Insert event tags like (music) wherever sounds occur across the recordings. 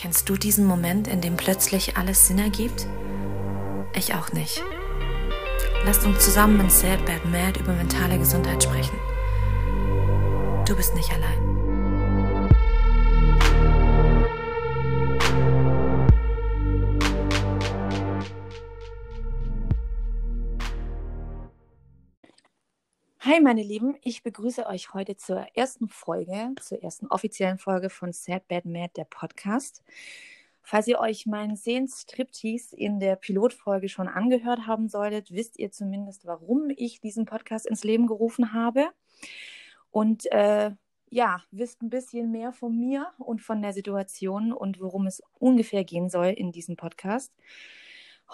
Kennst du diesen Moment, in dem plötzlich alles Sinn ergibt? Ich auch nicht. Lasst uns zusammen in Sad Bad Mad über mentale Gesundheit sprechen. Du bist nicht allein. Hi meine Lieben, ich begrüße euch heute zur ersten Folge, zur ersten offiziellen Folge von Sad Bad Mad, der Podcast. Falls ihr euch meinen Sehenstriptease in der Pilotfolge schon angehört haben solltet, wisst ihr zumindest, warum ich diesen Podcast ins Leben gerufen habe. Und äh, ja, wisst ein bisschen mehr von mir und von der Situation und worum es ungefähr gehen soll in diesem Podcast.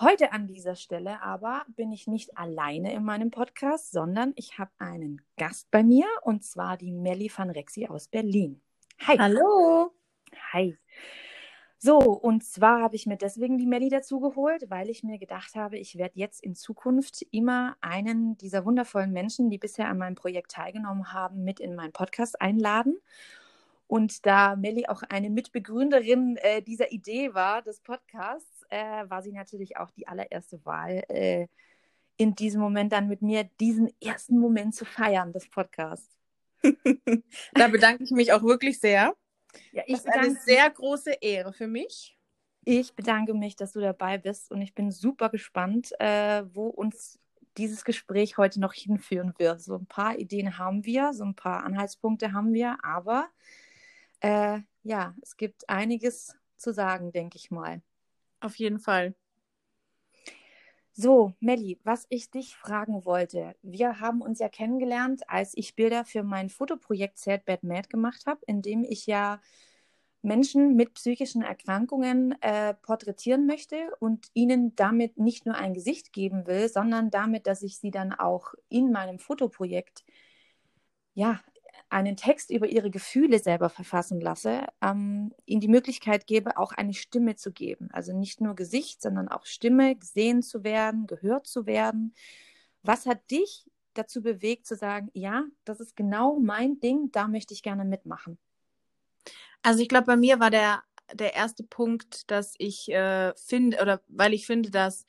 Heute an dieser Stelle aber bin ich nicht alleine in meinem Podcast, sondern ich habe einen Gast bei mir und zwar die Melli van Rexi aus Berlin. Hi. Hallo. Hi. So, und zwar habe ich mir deswegen die Melli dazu geholt, weil ich mir gedacht habe, ich werde jetzt in Zukunft immer einen dieser wundervollen Menschen, die bisher an meinem Projekt teilgenommen haben, mit in meinen Podcast einladen. Und da Melli auch eine Mitbegründerin äh, dieser Idee war, des Podcasts, äh, war sie natürlich auch die allererste Wahl, äh, in diesem Moment dann mit mir diesen ersten Moment zu feiern des Podcasts. (laughs) da bedanke ich mich auch wirklich sehr. Ja, ich das ist eine sehr große Ehre für mich. Ich bedanke mich, dass du dabei bist und ich bin super gespannt, äh, wo uns dieses Gespräch heute noch hinführen wird. So ein paar Ideen haben wir, so ein paar Anhaltspunkte haben wir, aber äh, ja, es gibt einiges zu sagen, denke ich mal. Auf jeden Fall. So, Melli, was ich dich fragen wollte. Wir haben uns ja kennengelernt, als ich Bilder für mein Fotoprojekt Sad Bad Mad gemacht habe, in dem ich ja Menschen mit psychischen Erkrankungen äh, porträtieren möchte und ihnen damit nicht nur ein Gesicht geben will, sondern damit, dass ich sie dann auch in meinem Fotoprojekt ja einen Text über ihre Gefühle selber verfassen lasse, ähm, ihnen die Möglichkeit gebe, auch eine Stimme zu geben. Also nicht nur Gesicht, sondern auch Stimme, gesehen zu werden, gehört zu werden. Was hat dich dazu bewegt zu sagen, ja, das ist genau mein Ding, da möchte ich gerne mitmachen? Also ich glaube, bei mir war der, der erste Punkt, dass ich äh, finde, oder weil ich finde, dass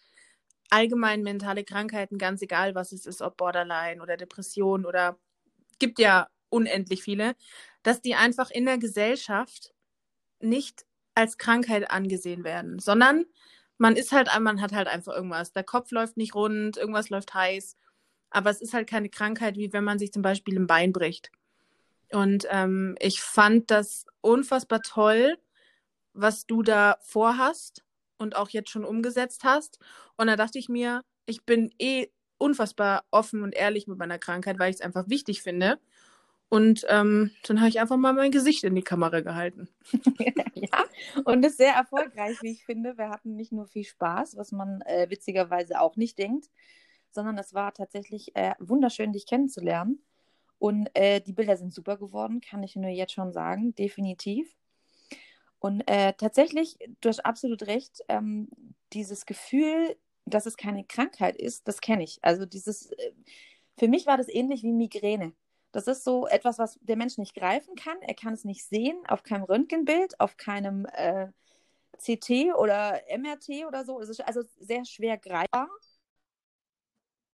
allgemein mentale Krankheiten, ganz egal was es ist, ob Borderline oder Depression oder gibt ja unendlich viele, dass die einfach in der Gesellschaft nicht als Krankheit angesehen werden, sondern man ist halt, man hat halt einfach irgendwas. Der Kopf läuft nicht rund, irgendwas läuft heiß. Aber es ist halt keine Krankheit, wie wenn man sich zum Beispiel ein Bein bricht. Und ähm, ich fand das unfassbar toll, was du da vorhast und auch jetzt schon umgesetzt hast. Und da dachte ich mir, ich bin eh unfassbar offen und ehrlich mit meiner Krankheit, weil ich es einfach wichtig finde. Und ähm, dann habe ich einfach mal mein Gesicht in die Kamera gehalten. (laughs) ja, und ist sehr erfolgreich, wie ich finde. Wir hatten nicht nur viel Spaß, was man äh, witzigerweise auch nicht denkt, sondern es war tatsächlich äh, wunderschön, dich kennenzulernen. Und äh, die Bilder sind super geworden, kann ich nur jetzt schon sagen, definitiv. Und äh, tatsächlich, du hast absolut recht, ähm, dieses Gefühl, dass es keine Krankheit ist, das kenne ich. Also dieses, äh, für mich war das ähnlich wie Migräne. Das ist so etwas, was der Mensch nicht greifen kann. Er kann es nicht sehen auf keinem Röntgenbild, auf keinem äh, CT oder MRT oder so. Es ist also sehr schwer greifbar.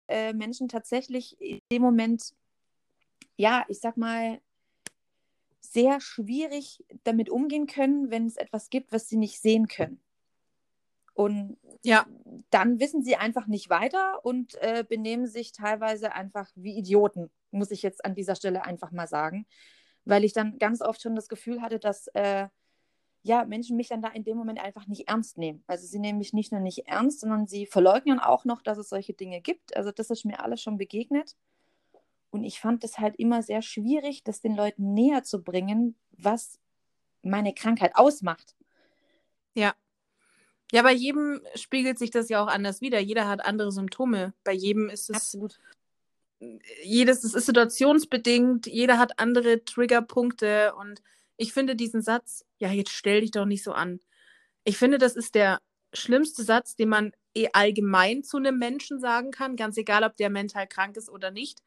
Äh, Menschen tatsächlich in dem Moment, ja, ich sag mal, sehr schwierig damit umgehen können, wenn es etwas gibt, was sie nicht sehen können. Und ja. dann wissen sie einfach nicht weiter und äh, benehmen sich teilweise einfach wie Idioten muss ich jetzt an dieser Stelle einfach mal sagen, weil ich dann ganz oft schon das Gefühl hatte, dass äh, ja, Menschen mich dann da in dem Moment einfach nicht ernst nehmen. Also sie nehmen mich nicht nur nicht ernst, sondern sie verleugnen auch noch, dass es solche Dinge gibt. Also das ist mir alles schon begegnet. Und ich fand es halt immer sehr schwierig, das den Leuten näher zu bringen, was meine Krankheit ausmacht. Ja. Ja, bei jedem spiegelt sich das ja auch anders wieder. Jeder hat andere Symptome. Bei jedem ist es Absolut jedes das ist situationsbedingt, jeder hat andere Triggerpunkte und ich finde diesen Satz, ja, jetzt stell dich doch nicht so an. Ich finde, das ist der schlimmste Satz, den man eh allgemein zu einem Menschen sagen kann, ganz egal, ob der mental krank ist oder nicht,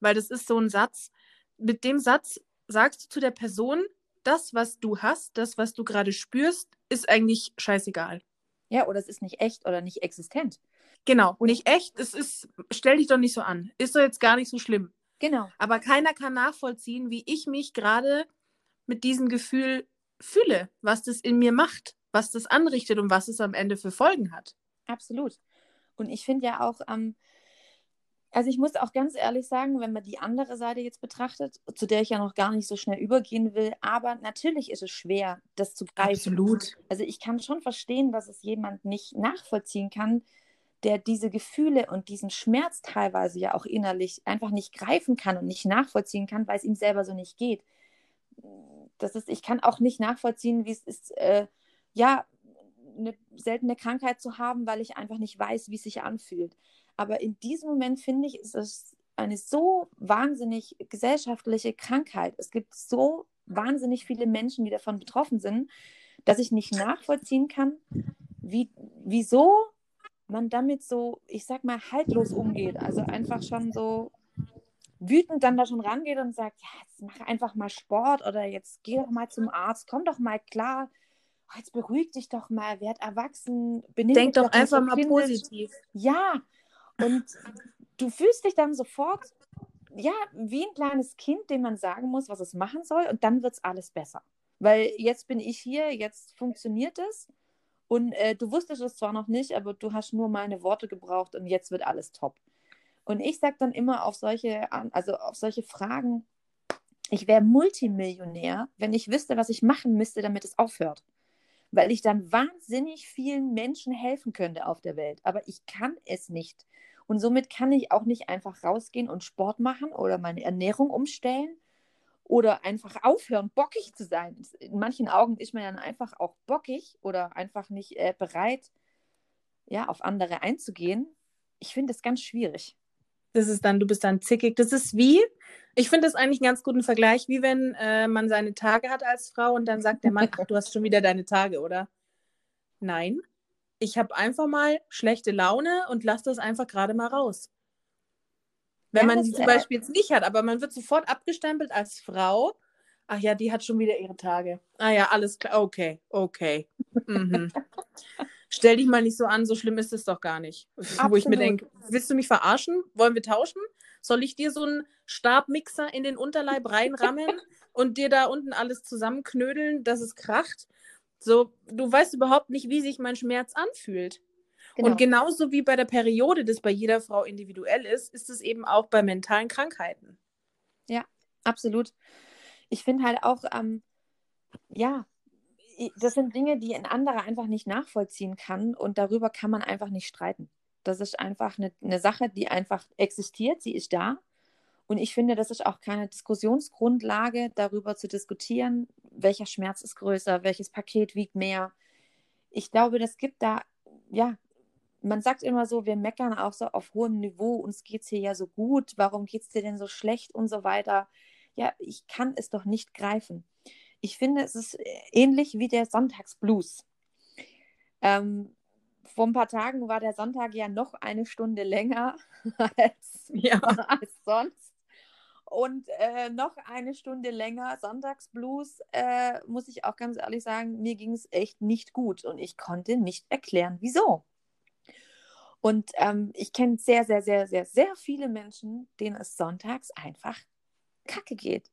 weil das ist so ein Satz, mit dem Satz sagst du zu der Person, das, was du hast, das, was du gerade spürst, ist eigentlich scheißegal. Ja, oder es ist nicht echt oder nicht existent. Genau, nicht echt. Es ist, stell dich doch nicht so an. Ist doch jetzt gar nicht so schlimm. Genau. Aber keiner kann nachvollziehen, wie ich mich gerade mit diesem Gefühl fühle, was das in mir macht, was das anrichtet und was es am Ende für Folgen hat. Absolut. Und ich finde ja auch, ähm, also ich muss auch ganz ehrlich sagen, wenn man die andere Seite jetzt betrachtet, zu der ich ja noch gar nicht so schnell übergehen will, aber natürlich ist es schwer, das zu greifen. Absolut. Also ich kann schon verstehen, dass es jemand nicht nachvollziehen kann, der diese Gefühle und diesen Schmerz teilweise ja auch innerlich einfach nicht greifen kann und nicht nachvollziehen kann, weil es ihm selber so nicht geht. Das ist, ich kann auch nicht nachvollziehen, wie es ist, äh, ja, eine seltene Krankheit zu haben, weil ich einfach nicht weiß, wie es sich anfühlt. Aber in diesem Moment finde ich, ist es eine so wahnsinnig gesellschaftliche Krankheit. Es gibt so wahnsinnig viele Menschen, die davon betroffen sind, dass ich nicht nachvollziehen kann, wie, wieso man damit so, ich sag mal, haltlos umgeht. Also einfach schon so wütend dann da schon rangeht und sagt, ja, jetzt mach einfach mal Sport oder jetzt geh doch mal zum Arzt, komm doch mal klar, oh, jetzt beruhig dich doch mal, werd erwachsen, benimm Denk doch einfach so mal kindisch. positiv. Ja, und du fühlst dich dann sofort, ja, wie ein kleines Kind, dem man sagen muss, was es machen soll, und dann wird es alles besser. Weil jetzt bin ich hier, jetzt funktioniert es. Und äh, du wusstest es zwar noch nicht, aber du hast nur meine Worte gebraucht und jetzt wird alles top. Und ich sage dann immer auf solche, also auf solche Fragen, ich wäre Multimillionär, wenn ich wüsste, was ich machen müsste, damit es aufhört. Weil ich dann wahnsinnig vielen Menschen helfen könnte auf der Welt. Aber ich kann es nicht. Und somit kann ich auch nicht einfach rausgehen und Sport machen oder meine Ernährung umstellen oder einfach aufhören, bockig zu sein. In manchen Augen ist man dann einfach auch bockig oder einfach nicht äh, bereit, ja, auf andere einzugehen. Ich finde das ganz schwierig. Das ist dann, du bist dann zickig. Das ist wie, ich finde das eigentlich einen ganz guten Vergleich, wie wenn äh, man seine Tage hat als Frau und dann sagt der Mann, (laughs) ach, du hast schon wieder deine Tage, oder? Nein, ich habe einfach mal schlechte Laune und lasse das einfach gerade mal raus. Wenn man sie zum Beispiel jetzt nicht hat, aber man wird sofort abgestempelt als Frau. Ach ja, die hat schon wieder ihre Tage. Ah ja, alles klar. Okay, okay. Mhm. (laughs) Stell dich mal nicht so an, so schlimm ist es doch gar nicht. Absolut. Wo ich mir denke, willst du mich verarschen? Wollen wir tauschen? Soll ich dir so einen Stabmixer in den Unterleib reinrammen (laughs) und dir da unten alles zusammenknödeln, dass es kracht? So, du weißt überhaupt nicht, wie sich mein Schmerz anfühlt. Genau. Und genauso wie bei der Periode, das bei jeder Frau individuell ist, ist es eben auch bei mentalen Krankheiten. Ja, absolut. Ich finde halt auch, ähm, ja, das sind Dinge, die ein anderer einfach nicht nachvollziehen kann und darüber kann man einfach nicht streiten. Das ist einfach eine, eine Sache, die einfach existiert, sie ist da. Und ich finde, das ist auch keine Diskussionsgrundlage, darüber zu diskutieren, welcher Schmerz ist größer, welches Paket wiegt mehr. Ich glaube, das gibt da ja man sagt immer so, wir meckern auch so auf hohem Niveau, uns geht es hier ja so gut, warum geht es dir denn so schlecht und so weiter. Ja, ich kann es doch nicht greifen. Ich finde, es ist ähnlich wie der Sonntagsblues. Ähm, vor ein paar Tagen war der Sonntag ja noch eine Stunde länger (laughs) als, ja. als sonst. Und äh, noch eine Stunde länger Sonntagsblues, äh, muss ich auch ganz ehrlich sagen, mir ging es echt nicht gut und ich konnte nicht erklären, wieso. Und ähm, ich kenne sehr, sehr, sehr, sehr, sehr viele Menschen, denen es sonntags einfach kacke geht.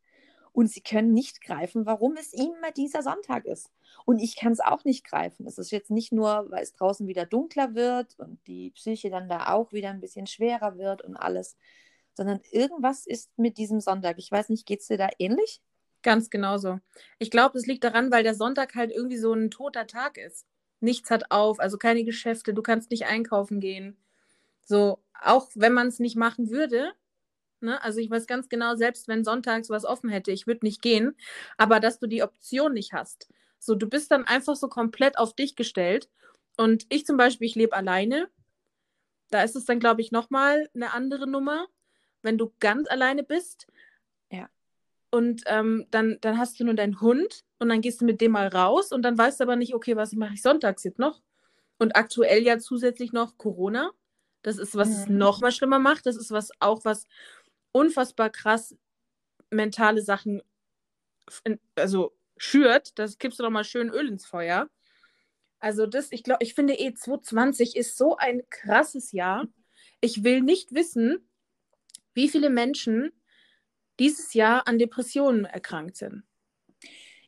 Und sie können nicht greifen, warum es immer dieser Sonntag ist. Und ich kann es auch nicht greifen. Es ist jetzt nicht nur, weil es draußen wieder dunkler wird und die Psyche dann da auch wieder ein bisschen schwerer wird und alles, sondern irgendwas ist mit diesem Sonntag. Ich weiß nicht, geht es dir da ähnlich? Ganz genauso. Ich glaube, es liegt daran, weil der Sonntag halt irgendwie so ein toter Tag ist nichts hat auf, also keine Geschäfte, du kannst nicht einkaufen gehen. So, auch wenn man es nicht machen würde, ne, also ich weiß ganz genau, selbst wenn sonntags was offen hätte, ich würde nicht gehen, aber dass du die Option nicht hast. So, du bist dann einfach so komplett auf dich gestellt. Und ich zum Beispiel, ich lebe alleine. Da ist es dann, glaube ich, nochmal eine andere Nummer, wenn du ganz alleine bist. Ja. Und ähm, dann, dann hast du nur deinen Hund und dann gehst du mit dem mal raus und dann weißt du aber nicht, okay, was mache ich sonntags jetzt noch? Und aktuell ja zusätzlich noch Corona. Das ist, was mhm. es noch mal schlimmer macht. Das ist was auch was unfassbar krass mentale Sachen, also schürt, das kippst du doch mal schön Öl ins Feuer. Also das, ich glaube, ich finde eh 2020 ist so ein krasses Jahr. Ich will nicht wissen, wie viele Menschen dieses Jahr an Depressionen erkrankt sind.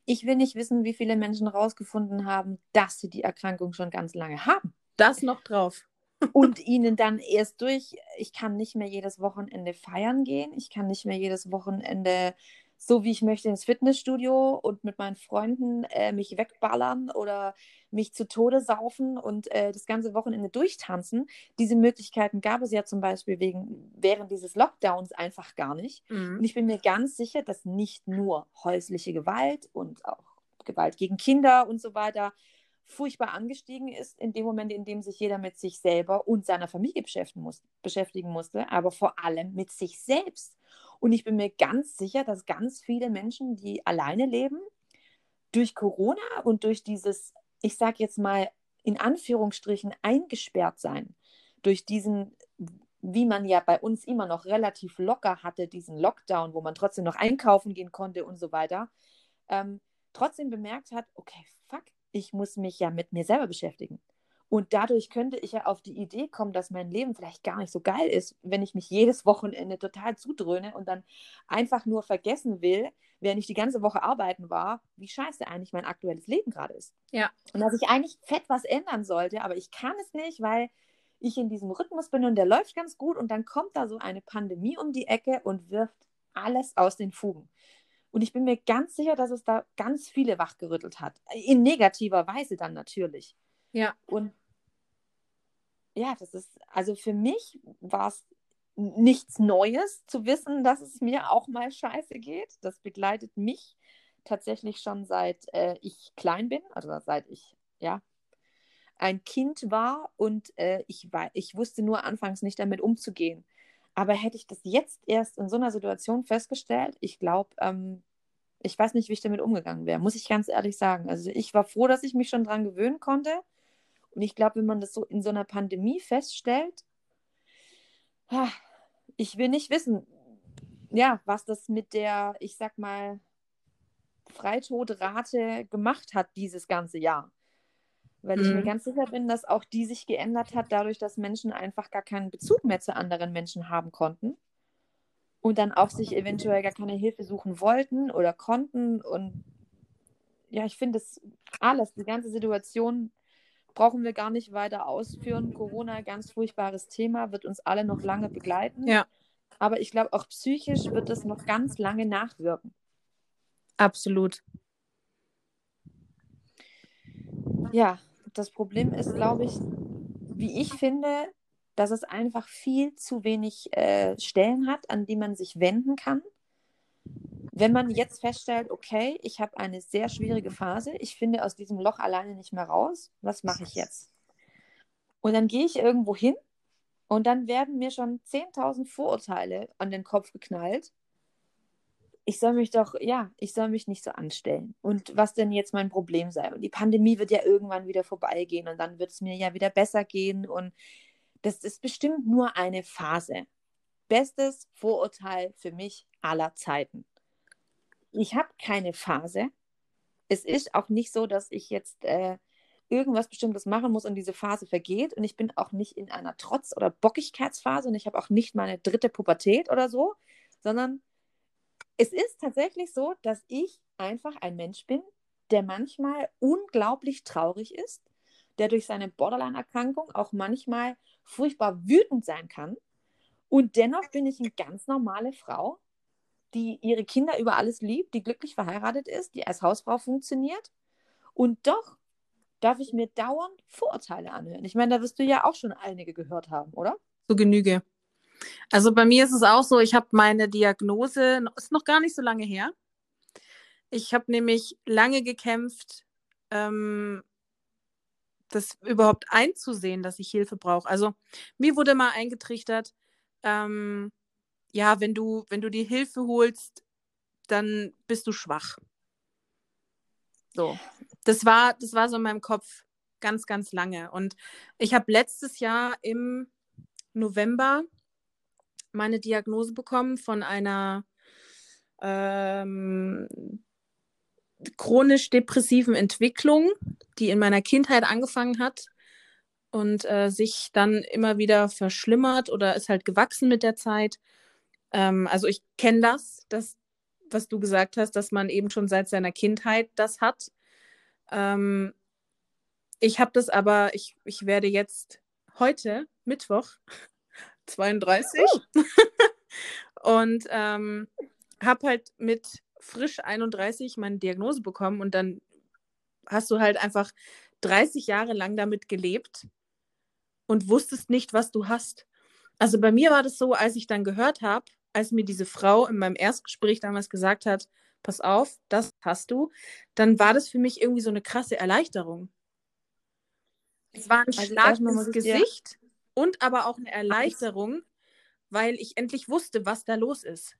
Ich will nicht wissen, wie viele Menschen herausgefunden haben, dass sie die Erkrankung schon ganz lange haben. Das noch drauf. (laughs) Und ihnen dann erst durch, ich kann nicht mehr jedes Wochenende feiern gehen, ich kann nicht mehr jedes Wochenende so wie ich möchte ins Fitnessstudio und mit meinen Freunden äh, mich wegballern oder mich zu Tode saufen und äh, das ganze Wochenende durchtanzen. Diese Möglichkeiten gab es ja zum Beispiel wegen, während dieses Lockdowns einfach gar nicht. Mhm. Und ich bin mir ganz sicher, dass nicht nur häusliche Gewalt und auch Gewalt gegen Kinder und so weiter furchtbar angestiegen ist, in dem Moment, in dem sich jeder mit sich selber und seiner Familie beschäftigen, muss, beschäftigen musste, aber vor allem mit sich selbst. Und ich bin mir ganz sicher, dass ganz viele Menschen, die alleine leben, durch Corona und durch dieses, ich sage jetzt mal in Anführungsstrichen, eingesperrt sein, durch diesen, wie man ja bei uns immer noch relativ locker hatte, diesen Lockdown, wo man trotzdem noch einkaufen gehen konnte und so weiter, ähm, trotzdem bemerkt hat, okay, fuck, ich muss mich ja mit mir selber beschäftigen. Und dadurch könnte ich ja auf die Idee kommen, dass mein Leben vielleicht gar nicht so geil ist, wenn ich mich jedes Wochenende total zudröhne und dann einfach nur vergessen will, während ich die ganze Woche arbeiten war, wie scheiße eigentlich mein aktuelles Leben gerade ist. Ja. Und dass ich eigentlich fett was ändern sollte, aber ich kann es nicht, weil ich in diesem Rhythmus bin und der läuft ganz gut und dann kommt da so eine Pandemie um die Ecke und wirft alles aus den Fugen. Und ich bin mir ganz sicher, dass es da ganz viele wachgerüttelt hat. In negativer Weise dann natürlich. Ja. Und ja, das ist, also für mich war es nichts Neues zu wissen, dass es mir auch mal scheiße geht. Das begleitet mich tatsächlich schon seit äh, ich klein bin, also seit ich, ja, ein Kind war und äh, ich, war, ich wusste nur anfangs nicht damit umzugehen. Aber hätte ich das jetzt erst in so einer Situation festgestellt, ich glaube, ähm, ich weiß nicht, wie ich damit umgegangen wäre, muss ich ganz ehrlich sagen. Also ich war froh, dass ich mich schon dran gewöhnen konnte. Und ich glaube, wenn man das so in so einer Pandemie feststellt, ich will nicht wissen, ja, was das mit der, ich sag mal, Freitodrate gemacht hat dieses ganze Jahr. Weil ich mhm. mir ganz sicher bin, dass auch die sich geändert hat, dadurch, dass Menschen einfach gar keinen Bezug mehr zu anderen Menschen haben konnten und dann auch sich eventuell gar keine Hilfe suchen wollten oder konnten. Und ja, ich finde es alles, die ganze Situation brauchen wir gar nicht weiter ausführen. Corona, ganz furchtbares Thema, wird uns alle noch lange begleiten. Ja. Aber ich glaube, auch psychisch wird es noch ganz lange nachwirken. Absolut. Ja, das Problem ist, glaube ich, wie ich finde, dass es einfach viel zu wenig äh, Stellen hat, an die man sich wenden kann wenn man jetzt feststellt, okay, ich habe eine sehr schwierige Phase, ich finde aus diesem Loch alleine nicht mehr raus, was mache ich jetzt? Und dann gehe ich irgendwo hin und dann werden mir schon 10.000 Vorurteile an den Kopf geknallt. Ich soll mich doch, ja, ich soll mich nicht so anstellen. Und was denn jetzt mein Problem sei. Und die Pandemie wird ja irgendwann wieder vorbeigehen und dann wird es mir ja wieder besser gehen. Und das ist bestimmt nur eine Phase. Bestes Vorurteil für mich aller Zeiten ich habe keine Phase. Es ist auch nicht so, dass ich jetzt äh, irgendwas Bestimmtes machen muss und diese Phase vergeht. Und ich bin auch nicht in einer Trotz- oder Bockigkeitsphase und ich habe auch nicht meine dritte Pubertät oder so, sondern es ist tatsächlich so, dass ich einfach ein Mensch bin, der manchmal unglaublich traurig ist, der durch seine Borderline-Erkrankung auch manchmal furchtbar wütend sein kann. Und dennoch bin ich eine ganz normale Frau, die ihre Kinder über alles liebt, die glücklich verheiratet ist, die als Hausfrau funktioniert. Und doch darf ich mir dauernd Vorurteile anhören. Ich meine, da wirst du ja auch schon einige gehört haben, oder? So Genüge. Also bei mir ist es auch so, ich habe meine Diagnose, ist noch gar nicht so lange her. Ich habe nämlich lange gekämpft, ähm, das überhaupt einzusehen, dass ich Hilfe brauche. Also mir wurde mal eingetrichtert, ähm, ja, wenn du, wenn du dir Hilfe holst, dann bist du schwach. So. Das war, das war so in meinem Kopf ganz, ganz lange. Und ich habe letztes Jahr im November meine Diagnose bekommen von einer ähm, chronisch depressiven Entwicklung, die in meiner Kindheit angefangen hat und äh, sich dann immer wieder verschlimmert oder ist halt gewachsen mit der Zeit. Ähm, also ich kenne das, das, was du gesagt hast, dass man eben schon seit seiner Kindheit das hat. Ähm, ich habe das aber, ich, ich werde jetzt heute, Mittwoch, (laughs) 32, uh. (laughs) und ähm, habe halt mit frisch 31 meine Diagnose bekommen und dann hast du halt einfach 30 Jahre lang damit gelebt und wusstest nicht, was du hast. Also bei mir war das so, als ich dann gehört habe, als mir diese Frau in meinem Erstgespräch damals gesagt hat, pass auf, das hast du, dann war das für mich irgendwie so eine krasse Erleichterung. Es war ein also Schlag ins Gesicht ja. und aber auch eine Erleichterung, weil ich endlich wusste, was da los ist.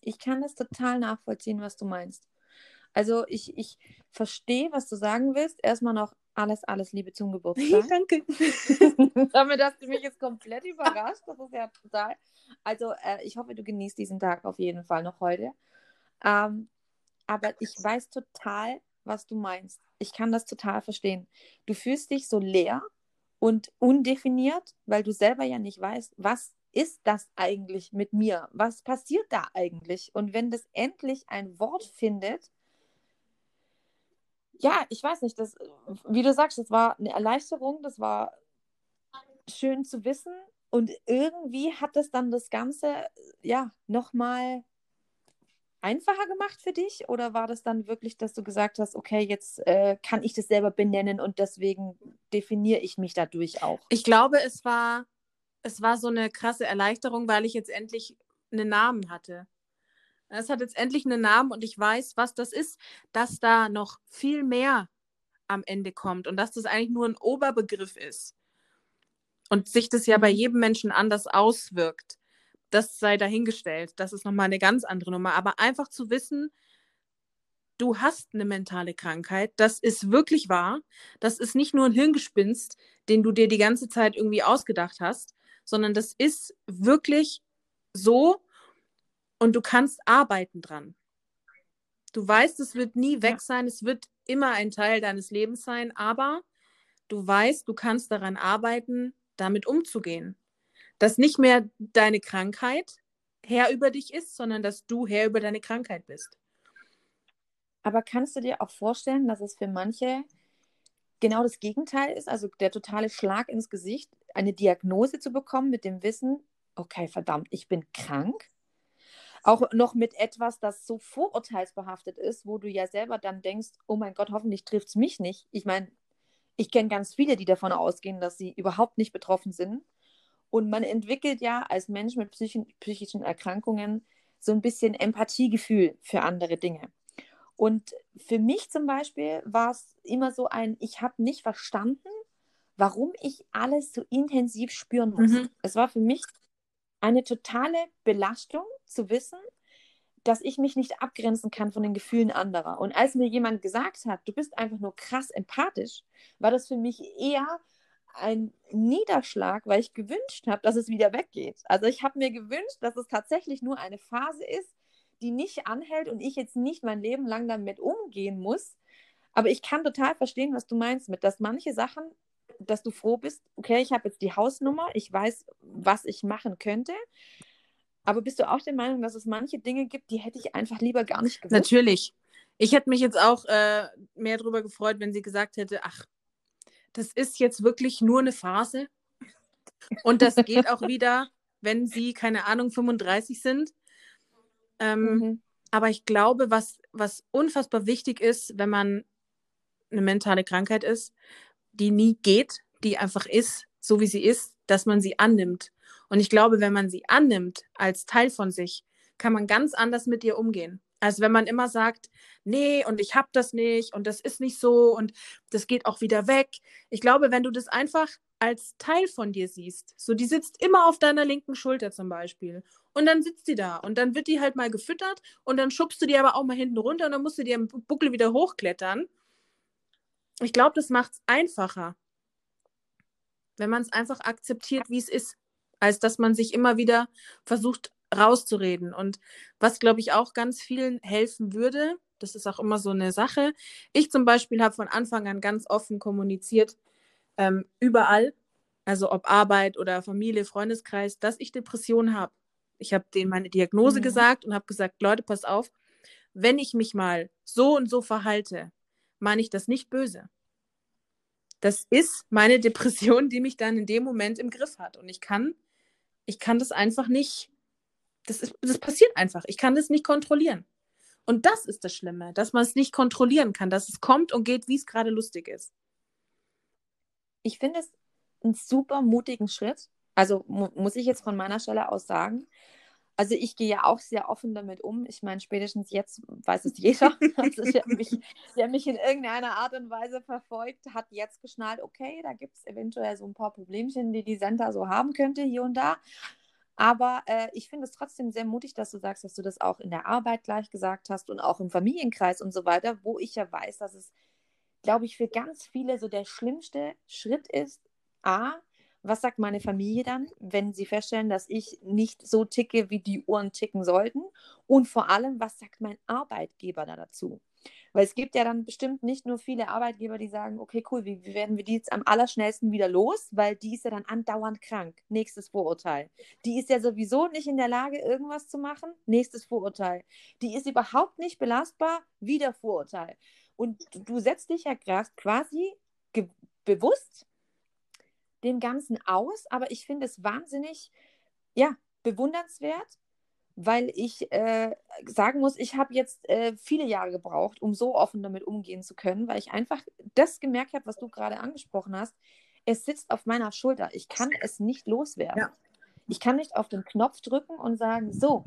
Ich kann das total nachvollziehen, was du meinst. Also ich, ich verstehe, was du sagen willst. Erstmal noch alles, alles Liebe zum (laughs) Geburtstag. Danke. (laughs) Damit hast du mich jetzt komplett überrascht. Das ist ja total. Also äh, ich hoffe, du genießt diesen Tag auf jeden Fall noch heute. Ähm, aber ich weiß total, was du meinst. Ich kann das total verstehen. Du fühlst dich so leer und undefiniert, weil du selber ja nicht weißt, was ist das eigentlich mit mir? Was passiert da eigentlich? Und wenn das endlich ein Wort findet, ja, ich weiß nicht, das, wie du sagst, das war eine Erleichterung, das war schön zu wissen und irgendwie hat das dann das Ganze, ja, nochmal einfacher gemacht für dich? Oder war das dann wirklich, dass du gesagt hast, okay, jetzt äh, kann ich das selber benennen und deswegen definiere ich mich dadurch auch? Ich glaube, es war, es war so eine krasse Erleichterung, weil ich jetzt endlich einen Namen hatte. Es hat jetzt endlich einen Namen und ich weiß, was das ist, dass da noch viel mehr am Ende kommt und dass das eigentlich nur ein Oberbegriff ist. Und sich das ja bei mhm. jedem Menschen anders auswirkt das sei dahingestellt. Das ist nochmal eine ganz andere Nummer. Aber einfach zu wissen, du hast eine mentale Krankheit, das ist wirklich wahr. Das ist nicht nur ein Hirngespinst, den du dir die ganze Zeit irgendwie ausgedacht hast, sondern das ist wirklich so und du kannst arbeiten dran. Du weißt, es wird nie weg sein, es wird immer ein Teil deines Lebens sein, aber du weißt, du kannst daran arbeiten, damit umzugehen dass nicht mehr deine Krankheit Herr über dich ist, sondern dass du Herr über deine Krankheit bist. Aber kannst du dir auch vorstellen, dass es für manche genau das Gegenteil ist, also der totale Schlag ins Gesicht, eine Diagnose zu bekommen mit dem Wissen, okay, verdammt, ich bin krank? Auch noch mit etwas, das so vorurteilsbehaftet ist, wo du ja selber dann denkst, oh mein Gott, hoffentlich trifft es mich nicht. Ich meine, ich kenne ganz viele, die davon ausgehen, dass sie überhaupt nicht betroffen sind und man entwickelt ja als Mensch mit psychischen Erkrankungen so ein bisschen Empathiegefühl für andere Dinge. Und für mich zum Beispiel war es immer so ein, ich habe nicht verstanden, warum ich alles so intensiv spüren muss. Mhm. Es war für mich eine totale Belastung zu wissen, dass ich mich nicht abgrenzen kann von den Gefühlen anderer. Und als mir jemand gesagt hat, du bist einfach nur krass empathisch, war das für mich eher ein Niederschlag, weil ich gewünscht habe, dass es wieder weggeht. Also ich habe mir gewünscht, dass es tatsächlich nur eine Phase ist, die nicht anhält und ich jetzt nicht mein Leben lang damit umgehen muss. Aber ich kann total verstehen, was du meinst mit, dass manche Sachen, dass du froh bist, okay, ich habe jetzt die Hausnummer, ich weiß, was ich machen könnte. Aber bist du auch der Meinung, dass es manche Dinge gibt, die hätte ich einfach lieber gar nicht gewusst? Natürlich. Ich hätte mich jetzt auch äh, mehr darüber gefreut, wenn sie gesagt hätte, ach, das ist jetzt wirklich nur eine Phase. Und das geht auch (laughs) wieder, wenn sie, keine Ahnung, 35 sind. Ähm, mhm. Aber ich glaube, was, was unfassbar wichtig ist, wenn man eine mentale Krankheit ist, die nie geht, die einfach ist, so wie sie ist, dass man sie annimmt. Und ich glaube, wenn man sie annimmt als Teil von sich, kann man ganz anders mit ihr umgehen. Also wenn man immer sagt, nee, und ich habe das nicht und das ist nicht so und das geht auch wieder weg. Ich glaube, wenn du das einfach als Teil von dir siehst, so die sitzt immer auf deiner linken Schulter zum Beispiel und dann sitzt die da und dann wird die halt mal gefüttert und dann schubst du die aber auch mal hinten runter und dann musst du dir im Buckel wieder hochklettern. Ich glaube, das macht es einfacher, wenn man es einfach akzeptiert, wie es ist, als dass man sich immer wieder versucht rauszureden. Und was, glaube ich, auch ganz vielen helfen würde, das ist auch immer so eine Sache. Ich zum Beispiel habe von Anfang an ganz offen kommuniziert, ähm, überall, also ob Arbeit oder Familie, Freundeskreis, dass ich Depressionen habe. Ich habe denen meine Diagnose mhm. gesagt und habe gesagt, Leute, pass auf, wenn ich mich mal so und so verhalte, meine ich das nicht böse. Das ist meine Depression, die mich dann in dem Moment im Griff hat. Und ich kann, ich kann das einfach nicht, das, ist, das passiert einfach. Ich kann das nicht kontrollieren. Und das ist das Schlimme, dass man es nicht kontrollieren kann, dass es kommt und geht, wie es gerade lustig ist. Ich finde es einen super mutigen Schritt. Also mu muss ich jetzt von meiner Stelle aus sagen. Also ich gehe ja auch sehr offen damit um. Ich meine, spätestens jetzt weiß es jeder. (laughs) (laughs) Also der, mich, der mich in irgendeiner Art und Weise verfolgt, hat jetzt geschnallt, okay, da gibt es eventuell so ein paar Problemchen, die die Senta so haben könnte hier und da. Aber äh, ich finde es trotzdem sehr mutig, dass du sagst, dass du das auch in der Arbeit gleich gesagt hast und auch im Familienkreis und so weiter, wo ich ja weiß, dass es, glaube ich, für ganz viele so der schlimmste Schritt ist. A, was sagt meine Familie dann, wenn sie feststellen, dass ich nicht so ticke, wie die Uhren ticken sollten? Und vor allem, was sagt mein Arbeitgeber da dazu? Weil es gibt ja dann bestimmt nicht nur viele Arbeitgeber, die sagen, okay, cool, wie, wie, werden wir die jetzt am allerschnellsten wieder los? Weil die ist ja dann andauernd krank. Nächstes Vorurteil. Die ist ja sowieso nicht in der Lage, irgendwas zu machen. Nächstes Vorurteil. Die ist überhaupt nicht belastbar. Wieder Vorurteil. Und du setzt dich ja quasi bewusst dem Ganzen aus, aber ich finde es wahnsinnig, ja, bewundernswert, weil ich äh, sagen muss, ich habe jetzt äh, viele Jahre gebraucht, um so offen damit umgehen zu können, weil ich einfach das gemerkt habe, was du gerade angesprochen hast. Es sitzt auf meiner Schulter. Ich kann es nicht loswerden. Ja. Ich kann nicht auf den Knopf drücken und sagen, so,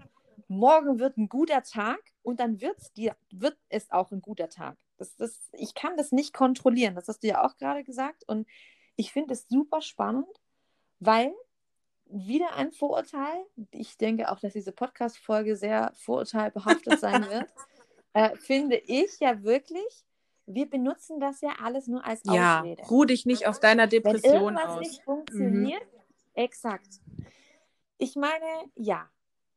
morgen wird ein guter Tag und dann wird's dir, wird es auch ein guter Tag. Das, das, ich kann das nicht kontrollieren. Das hast du ja auch gerade gesagt. Und ich finde es super spannend, weil wieder ein Vorurteil. Ich denke auch, dass diese Podcast-Folge sehr vorurteilbehaftet sein (laughs) wird. äh, finde ich ja wirklich, wir benutzen das ja alles nur als ja, Ausrede. Ja, ruh dich nicht auf deiner Depression Wenn irgendwas aus. nicht funktioniert, mhm. exakt. Ich meine, ja,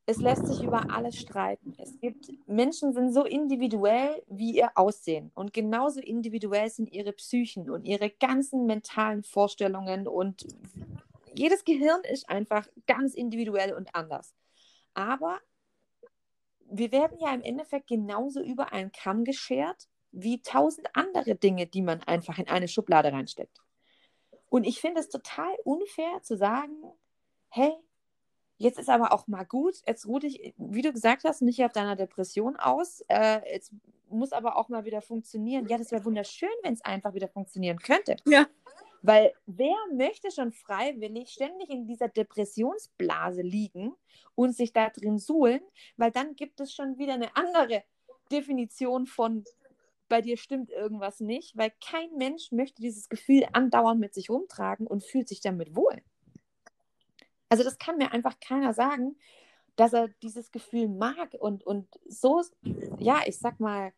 es lässt sich über alles streiten. Es gibt Menschen sind so individuell wie ihr Aussehen und genauso individuell sind ihre Psychen und ihre ganzen mentalen Vorstellungen und jedes Gehirn ist einfach ganz individuell und anders. Aber wir werden ja im Endeffekt genauso über einen Kamm geschert wie tausend andere Dinge, die man einfach in eine Schublade reinsteckt. Und ich finde es total unfair zu sagen, hey, jetzt ist aber auch mal gut, jetzt ruh dich, wie du gesagt hast, nicht auf deiner Depression aus, äh, jetzt muss aber auch mal wieder funktionieren. Ja, das wäre wunderschön, wenn es einfach wieder funktionieren könnte. Ja. Weil wer möchte schon freiwillig ständig in dieser Depressionsblase liegen und sich da drin suhlen, weil dann gibt es schon wieder eine andere Definition von bei dir stimmt irgendwas nicht, weil kein Mensch möchte dieses Gefühl andauernd mit sich rumtragen und fühlt sich damit wohl. Also das kann mir einfach keiner sagen, dass er dieses Gefühl mag und, und so, ja, ich sag mal,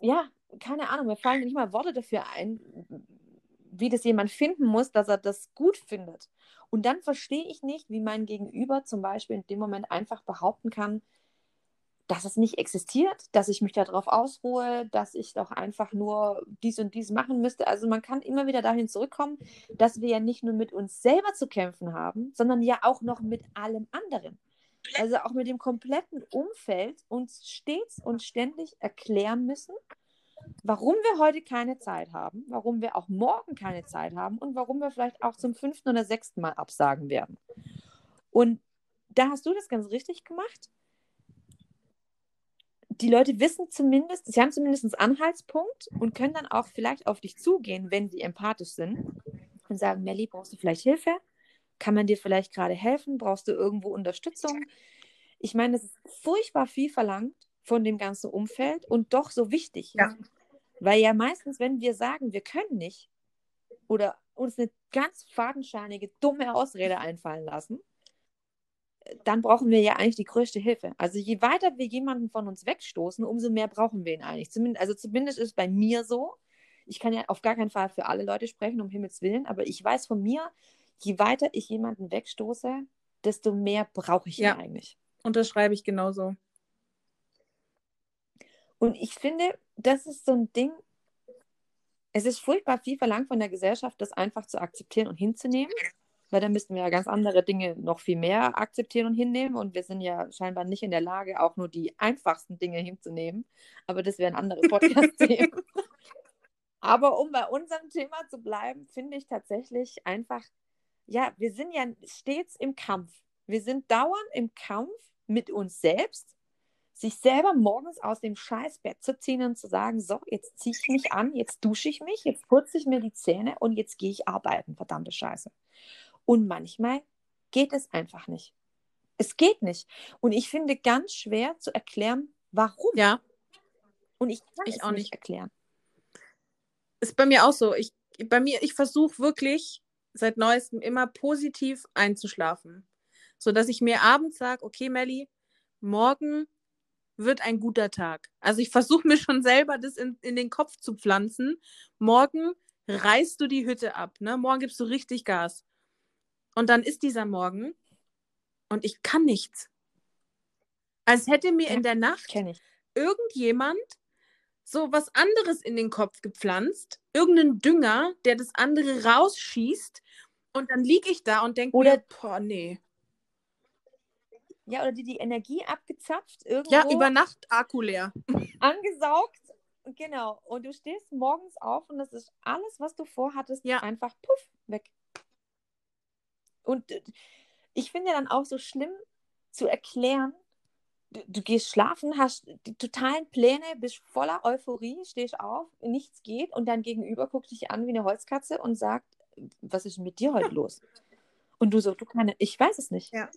ja, keine Ahnung, mir fallen nicht mal Worte dafür ein, wie das jemand finden muss, dass er das gut findet. Und dann verstehe ich nicht, wie mein Gegenüber zum Beispiel in dem Moment einfach behaupten kann, dass es nicht existiert, dass ich mich darauf ausruhe, dass ich doch einfach nur dies und dies machen müsste. Also man kann immer wieder dahin zurückkommen, dass wir ja nicht nur mit uns selber zu kämpfen haben, sondern ja auch noch mit allem anderen. Also auch mit dem kompletten Umfeld uns stets und ständig erklären müssen, warum wir heute keine Zeit haben, warum wir auch morgen keine Zeit haben und warum wir vielleicht auch zum fünften oder sechsten Mal absagen werden. Und da hast du das ganz richtig gemacht. Die Leute wissen zumindest, sie haben zumindest einen Anhaltspunkt und können dann auch vielleicht auf dich zugehen, wenn sie empathisch sind und sagen, Melli, brauchst du vielleicht Hilfe? Kann man dir vielleicht gerade helfen? Brauchst du irgendwo Unterstützung? Ich meine, es ist furchtbar viel verlangt von dem ganzen Umfeld und doch so wichtig. Ja. Weil ja meistens, wenn wir sagen, wir können nicht oder uns eine ganz fadenscheinige, dumme Ausrede einfallen lassen, dann brauchen wir ja eigentlich die größte Hilfe. Also je weiter wir jemanden von uns wegstoßen, umso mehr brauchen wir ihn eigentlich. Zumindest, also zumindest ist es bei mir so. Ich kann ja auf gar keinen Fall für alle Leute sprechen, um Himmels Willen, aber ich weiß von mir, je weiter ich jemanden wegstoße, desto mehr brauche ich Ja. ihn eigentlich. Unterschreibe ich genauso. Und ich finde, das ist so ein Ding, es ist furchtbar viel verlangt von der Gesellschaft, das einfach zu akzeptieren und hinzunehmen. Weil dann müssten wir ja ganz andere Dinge noch viel mehr akzeptieren und hinnehmen. Und wir sind ja scheinbar nicht in der Lage, auch nur die einfachsten Dinge hinzunehmen. Aber das wären andere Podcast-Themen. (laughs) Aber um bei unserem Thema zu bleiben, finde ich tatsächlich einfach, ja, wir sind ja stets im Kampf. Wir sind dauernd im Kampf mit uns selbst, sich selber morgens aus dem Scheißbett zu ziehen und zu sagen, so, jetzt ziehe ich mich an, jetzt dusche ich mich, jetzt putze ich mir die Zähne und jetzt gehe ich arbeiten, verdammte Scheiße. Und manchmal geht es einfach nicht. Es geht nicht. Und ich finde ganz schwer zu erklären, warum. Ja, Und ich kann Ich es auch nicht erklären. ist bei mir auch so. Ich, bei mir, ich versuche wirklich seit neuestem immer positiv einzuschlafen. So dass ich mir abends sage, okay, Melli, morgen wird ein guter Tag. Also ich versuche mir schon selber das in, in den Kopf zu pflanzen. Morgen reißt du die Hütte ab, ne? Morgen gibst du richtig Gas. Und dann ist dieser Morgen und ich kann nichts. Als hätte mir Ja, in der Nacht irgendjemand so was anderes in den Kopf gepflanzt, irgendeinen Dünger, der das andere rausschießt und dann liege ich da und denke mir, boah, nee. Ja, oder die die Energie abgezapft, irgendwo Ja, über Nacht Akku leer. (laughs) angesaugt. Genau. Und du stehst morgens auf und das ist alles, was du vorhattest, Ja. einfach puff, weg. Und ich finde dann auch so schlimm zu erklären, du, du gehst schlafen, hast die totalen Pläne, bist voller Euphorie, stehst auf, nichts geht und dein Gegenüber guckt dich an wie eine Holzkatze und sagt, was ist denn mit dir heute los? Und du so, du keine, ich weiß es nicht. Ja.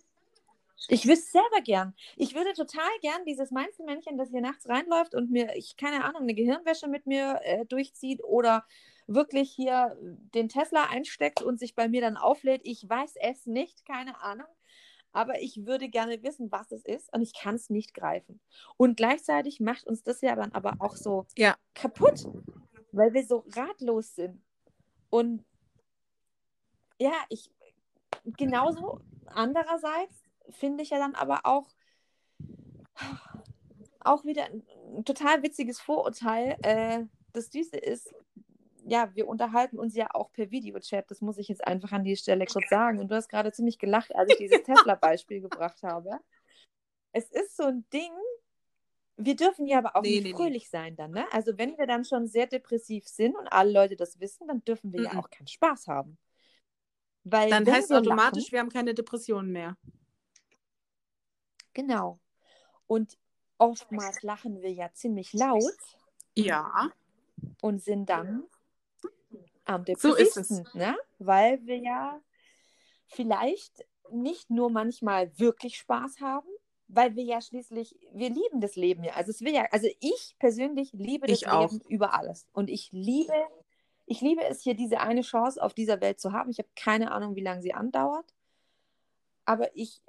Ich wüsste selber gern. Ich würde total gern dieses Mainzelmännchen, das hier nachts reinläuft und mir, ich keine Ahnung, eine Gehirnwäsche mit mir äh, durchzieht oder wirklich hier den Tesla einsteckt und sich bei mir dann auflädt. Ich weiß es nicht, keine Ahnung. Aber ich würde gerne wissen, was es ist und ich kann es nicht greifen. Und gleichzeitig macht uns das ja dann aber auch so Ja. kaputt, weil wir so ratlos sind. Und ja, ich genauso andererseits finde ich ja dann aber auch auch wieder ein, total witziges Vorurteil. Äh, das Süße ist, ja, wir unterhalten uns ja auch per Videochat. Das muss ich jetzt einfach an die Stelle kurz sagen. Und du hast gerade ziemlich gelacht, als ich dieses Tesla-Beispiel gebracht habe. Es ist so ein Ding, wir dürfen ja aber auch Nee, nicht nee, nee. fröhlich sein dann, ne? Also wenn wir dann schon sehr depressiv sind und alle Leute das wissen, dann dürfen wir Mhm. ja auch keinen Spaß haben. Weil Dann heißt es automatisch, lachen, wir haben keine Depressionen mehr. genau. Und oftmals lachen wir ja ziemlich laut Ja. und sind dann am So ist es. depressivsten, ne? Weil wir ja vielleicht nicht nur manchmal wirklich Spaß haben, weil wir ja schließlich, wir lieben das Leben ja. Also es will ja, also ich persönlich liebe das Ich auch. Leben über alles. Und ich liebe, ich liebe es hier, diese eine Chance auf dieser Welt zu haben. Ich habe keine Ahnung, wie lange sie andauert. Aber ich,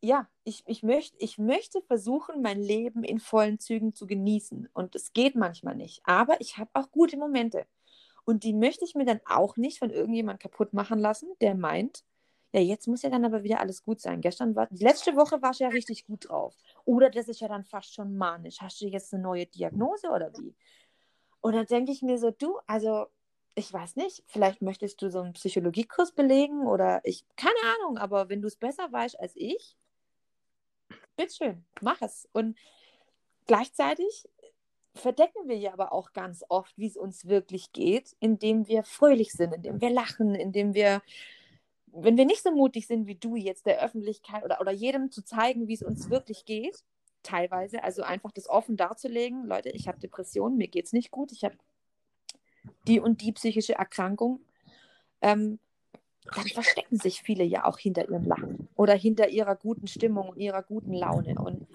ja, ich, ich, möcht, ich möchte versuchen, mein Leben in vollen Zügen zu genießen. Und es geht manchmal nicht. Aber ich habe auch gute Momente. Und die möchte ich mir dann auch nicht von irgendjemand kaputt machen lassen, der meint, ja, jetzt muss ja dann aber wieder alles gut sein. Gestern war, die letzte Woche warst du ja richtig gut drauf. Oder das ist ja dann fast schon manisch. Hast du jetzt eine neue Diagnose oder wie? Und dann denke ich mir so, du, also ich weiß nicht, vielleicht möchtest du so einen Psychologiekurs belegen oder ich, keine Ahnung, aber wenn du es besser weißt als ich, bitteschön, mach es. Und gleichzeitig verdecken wir ja aber auch ganz oft, wie es uns wirklich geht, indem wir fröhlich sind, indem wir lachen, indem wir, wenn wir nicht so mutig sind wie du jetzt der Öffentlichkeit oder, oder jedem zu zeigen, wie es uns wirklich geht, teilweise, also einfach das offen darzulegen, Leute, ich habe Depressionen, mir geht es nicht gut, ich habe die und die psychische Erkrankung, ähm, dann verstecken sich viele ja auch hinter ihrem Lachen oder hinter ihrer guten Stimmung und ihrer guten Laune. Und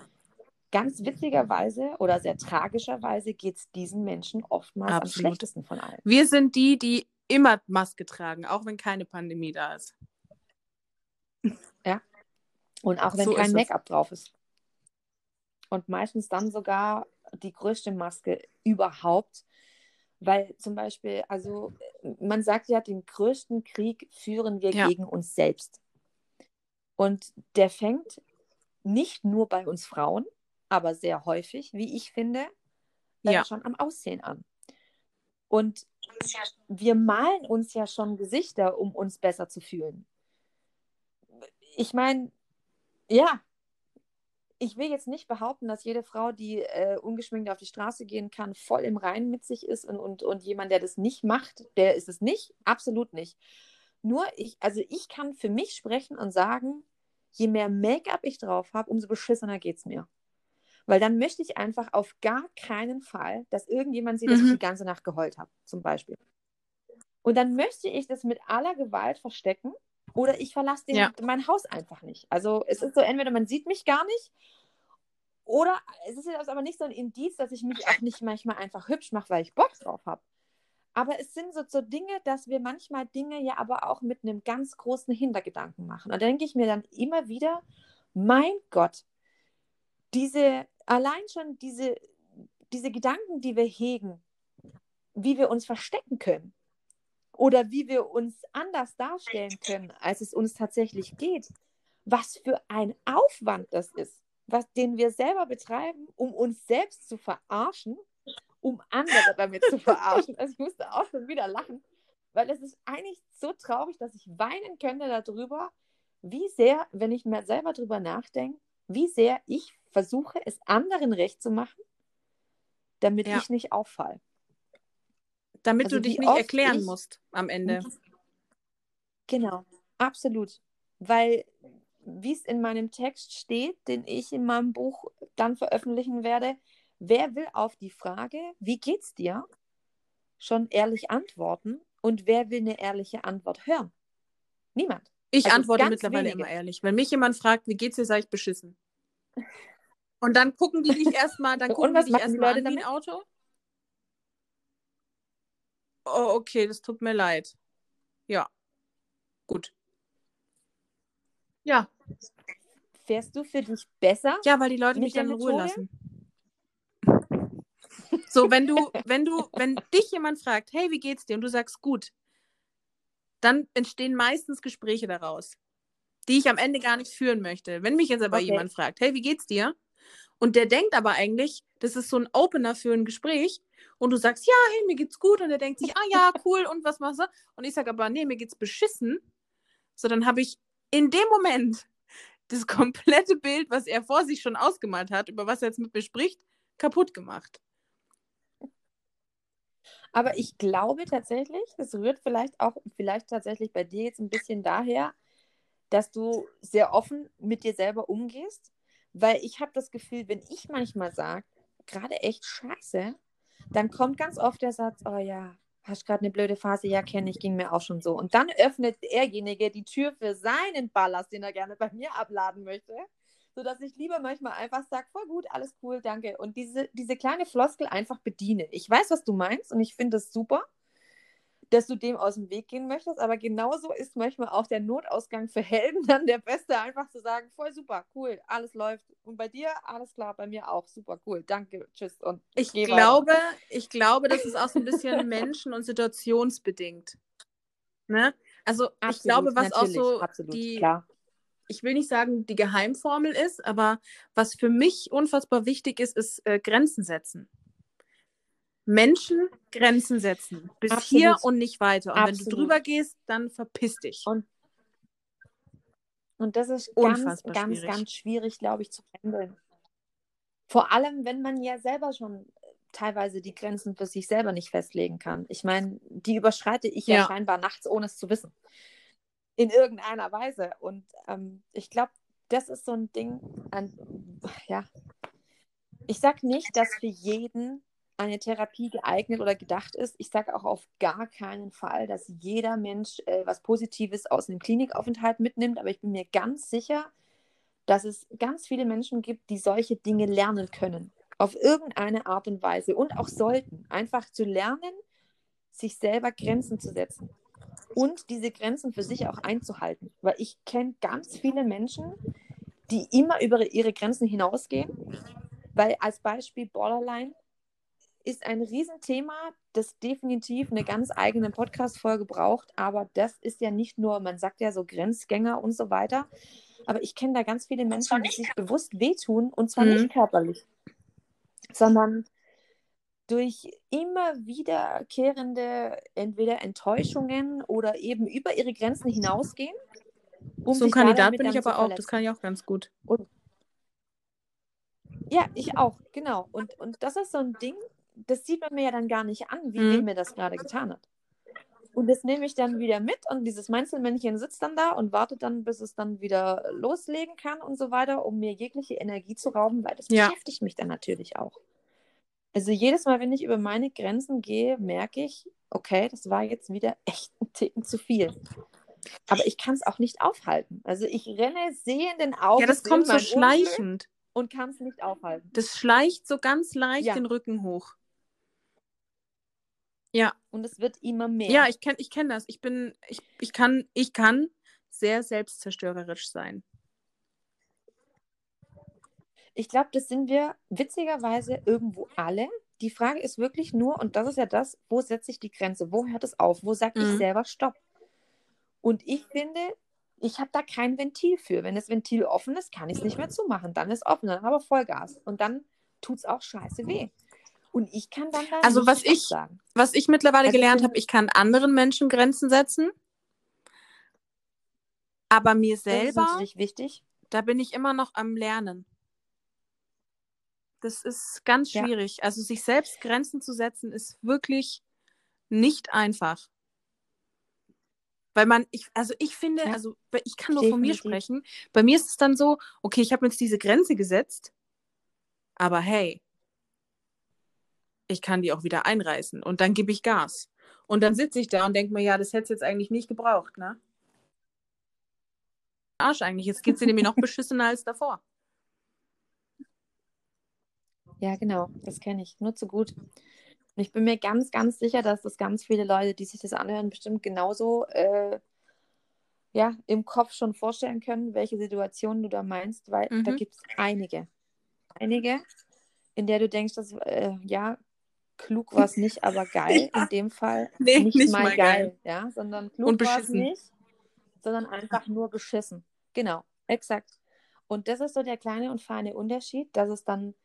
ganz witzigerweise oder sehr tragischerweise geht es diesen Menschen oftmals am Absolut. schlechtesten von allen. Wir sind die, die immer Maske tragen, auch wenn keine Pandemie da ist. Und auch wenn So kein. Make-up drauf ist. Und meistens dann sogar die größte Maske überhaupt. Weil zum Beispiel, also man sagt ja, den größten Krieg führen wir Ja. gegen uns selbst. Und der fängt nicht nur bei uns Frauen, aber sehr häufig, wie ich finde, ja. schon am Aussehen an. Und wir malen uns ja schon Gesichter, um uns besser zu fühlen. Ich meine, ja, ich will jetzt nicht behaupten, dass jede Frau, die äh, ungeschminkt auf die Straße gehen kann, voll im Reinen mit sich ist und, und, und jemand, der das nicht macht, der ist es nicht. Absolut nicht. Nur ich, also ich kann für mich sprechen und sagen, je mehr Make-up ich drauf habe, umso beschissener geht es mir. Weil dann möchte ich einfach auf gar keinen Fall, dass irgendjemand sieht, dass ich mhm. die ganze Nacht geheult habe, zum Beispiel. Und dann möchte ich das mit aller Gewalt verstecken oder ich verlasse den, ja. mein Haus einfach nicht. Also es ist so, entweder man sieht mich gar nicht oder es ist jetzt aber nicht so ein Indiz, dass ich mich auch nicht manchmal einfach hübsch mache, weil ich Bock drauf habe. Aber es sind so, so Dinge, dass wir manchmal Dinge ja aber auch mit einem ganz großen Hintergedanken machen. Und da denke ich mir dann immer wieder, mein Gott, diese, allein schon diese, diese Gedanken, die wir hegen, wie wir uns verstecken können oder wie wir uns anders darstellen können, als es uns tatsächlich geht, was für ein Aufwand das ist, was, den wir selber betreiben, um uns selbst zu verarschen, um andere damit zu verarschen. Also ich musste auch schon wieder lachen, weil es ist eigentlich so traurig, dass ich weinen könnte darüber, wie sehr, wenn ich mir selber darüber nachdenke, wie sehr ich versuche, es anderen recht zu machen, damit ja. ich nicht auffalle. Damit also du dich nicht erklären ich... musst am Ende. Genau, absolut. Weil, wie es in meinem Text steht, den ich in meinem Buch dann veröffentlichen werde, wer will auf die Frage, wie geht's dir, schon ehrlich antworten und wer will eine ehrliche Antwort hören? Niemand. Ich also antworte mittlerweile wenige. immer ehrlich. Wenn mich jemand fragt, wie geht's dir, sage ich beschissen. Und dann gucken die dich erstmal, dann gucken die dich erstmal an wie ein Auto. Oh, okay, das tut mir leid. Ja. Gut. Ja. Fährst du für dich besser? Ja, weil die Leute mich dann in Ruhe lassen. So, wenn du, wenn du, wenn dich jemand fragt, hey, wie geht's dir? Und du sagst gut, dann entstehen meistens Gespräche daraus, die ich am Ende gar nicht führen möchte. Wenn mich jetzt aber okay. jemand fragt, hey, wie geht's dir? Und der denkt aber eigentlich, das ist so ein Opener für ein Gespräch. Und du sagst, ja, hey, mir geht's gut. Und er denkt sich, ah ja, (laughs) cool, und was machst du? Und ich sage aber, nee, mir geht's beschissen. So, dann habe ich in dem Moment das (laughs) komplette Bild, was er vor sich schon ausgemalt hat, über was er jetzt mit mir spricht, kaputt gemacht. Aber ich glaube tatsächlich, das rührt vielleicht auch, vielleicht tatsächlich bei dir jetzt ein bisschen daher, dass du sehr offen mit dir selber umgehst weil ich habe das Gefühl, wenn ich manchmal sage, gerade echt scheiße, dann kommt ganz oft der Satz, oh ja, hast gerade eine blöde Phase, ja, kenne ich, ging mir auch schon so. Und dann öffnet derjenige die Tür für seinen Ballast, den er gerne bei mir abladen möchte, sodass ich lieber manchmal einfach sage, voll gut, alles cool, danke. Und diese, diese kleine Floskel einfach bedienen. Ich weiß, was du meinst und ich finde es super dass du dem aus dem Weg gehen möchtest. Aber genauso ist manchmal auch der Notausgang für Helden (laughs) dann der beste, einfach zu sagen, voll super, cool, alles läuft. Und bei dir, alles klar, bei mir auch, super, cool, danke, tschüss. Und ich glaube, weiter. ich glaube, das ist auch so ein bisschen (laughs) menschen- und situationsbedingt. Ne? Also absolut, ich glaube, was auch so absolut, die, klar. Ich will nicht sagen, die Geheimformel ist, aber was für mich unfassbar wichtig ist, ist äh, Grenzen setzen. Menschen Grenzen setzen. Bis Absolut. hier und nicht weiter. Und Absolut. wenn du drüber gehst, dann verpiss dich. Und, und das ist ganz, ganz, schwierig. ganz schwierig, glaube ich, zu handeln. Vor allem, wenn man ja selber schon teilweise die Grenzen für sich selber nicht festlegen kann. Ich meine, die überschreite ich ja, ja scheinbar nachts, ohne es zu wissen. In irgendeiner Weise. Und ähm, ich glaube, das ist so ein Ding, an, ja. Ich sage nicht, dass für jeden eine Therapie geeignet oder gedacht ist. Ich sage auch auf gar keinen Fall, dass jeder Mensch äh, was Positives aus einem Klinikaufenthalt mitnimmt, aber ich bin mir ganz sicher, dass es ganz viele Menschen gibt, die solche Dinge lernen können. Auf irgendeine Art und Weise und auch sollten. Einfach zu lernen, sich selber Grenzen zu setzen und diese Grenzen für sich auch einzuhalten. Weil ich kenne ganz viele Menschen, die immer über ihre Grenzen hinausgehen. Weil als Beispiel Borderline, ist ein Riesenthema, das definitiv eine ganz eigene Podcast-Folge braucht. Aber das ist ja nicht nur, man sagt ja so Grenzgänger und so weiter. Aber ich kenne da ganz viele Menschen, die sich bewusst wehtun und zwar Mhm. nicht körperlich, sondern durch immer wiederkehrende entweder Enttäuschungen oder eben über ihre Grenzen hinausgehen. Um so ein Kandidat bin ich aber auch. Das kann ich auch ganz gut. Ja, ich auch, genau. Und, und das ist so ein Ding, das sieht man mir ja dann gar nicht an, wie Mhm. mir das gerade getan hat. Und das nehme ich dann wieder mit und dieses Meinzelmännchen sitzt dann da und wartet dann, bis es dann wieder loslegen kann und so weiter, um mir jegliche Energie zu rauben, weil das Ja. beschäftigt mich dann natürlich auch. Also jedes Mal, wenn ich über meine Grenzen gehe, merke ich, okay, das war jetzt wieder echt ein Ticken zu viel. Aber ich kann es auch nicht aufhalten. Also ich renne sehenden Auges Ja, das kommt so schleichend. und kann es nicht aufhalten. Das schleicht so ganz leicht Ja. den Rücken hoch. Ja, Und es wird immer mehr. ja, ich kenne ich kenn das. Ich bin, ich, ich kann, ich kann sehr selbstzerstörerisch sein. Ich glaube, das sind wir witzigerweise irgendwo alle. Die Frage ist wirklich nur, und das ist ja das, wo setze ich die Grenze? Wo hört es auf? Wo sage ich Mhm. selber Stopp? Und ich finde, ich habe da kein Ventil für. Wenn das Ventil offen ist, kann ich es nicht mehr zumachen. Dann ist offen, dann aber Vollgas. Und dann tut es auch scheiße weh. Und ich kann dann da Also was ich- sagen. Was ich mittlerweile Also ich gelernt habe, ich kann anderen Menschen Grenzen setzen. Aber mir Das ist selber, wichtig. da bin ich immer noch am Lernen. Das ist ganz Ja. schwierig. Also sich selbst Grenzen zu setzen, ist wirklich nicht einfach. Weil man, ich, also ich finde, Ja. also ich kann nur von mir Definitiv. sprechen. Bei mir ist es dann so, okay, ich habe jetzt diese Grenze gesetzt, aber hey, ich kann die auch wieder einreißen und dann gebe ich Gas. Und dann sitze ich da und denke mir, ja, das hätte es jetzt eigentlich nicht gebraucht, ne? Arsch eigentlich. Jetzt geht sie nämlich noch beschissener als davor. Ja, genau, das kenne ich. Nur zu gut. Und ich bin mir ganz, ganz sicher, dass das ganz viele Leute, die sich das anhören, bestimmt genauso äh, ja, im Kopf schon vorstellen können, welche Situation du da meinst, weil da Mhm. gibt es einige. Einige, in der du denkst, dass, äh, ja, klug war es nicht, aber (laughs) geil. Ja. In dem Fall Nee, nicht, nicht mal mal geil, geil. ja, sondern klug war es nicht, sondern einfach nur beschissen. Genau, exakt. Und das ist so der kleine und feine Unterschied, dass es dann,